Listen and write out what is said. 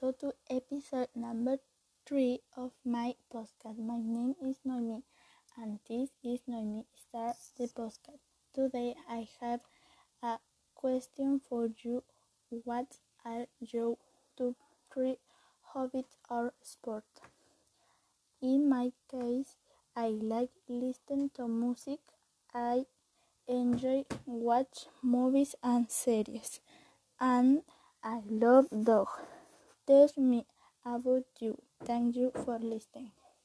welcome to episode number three of my podcast. My name is Noemi, and this is Noemi Start the podcast. Today I have a question for you. What are your top three hobbies or sport? In my case, I like listening to music. I enjoy watch movies and series, and I love dogs. Tell me about you. Thank you for listening.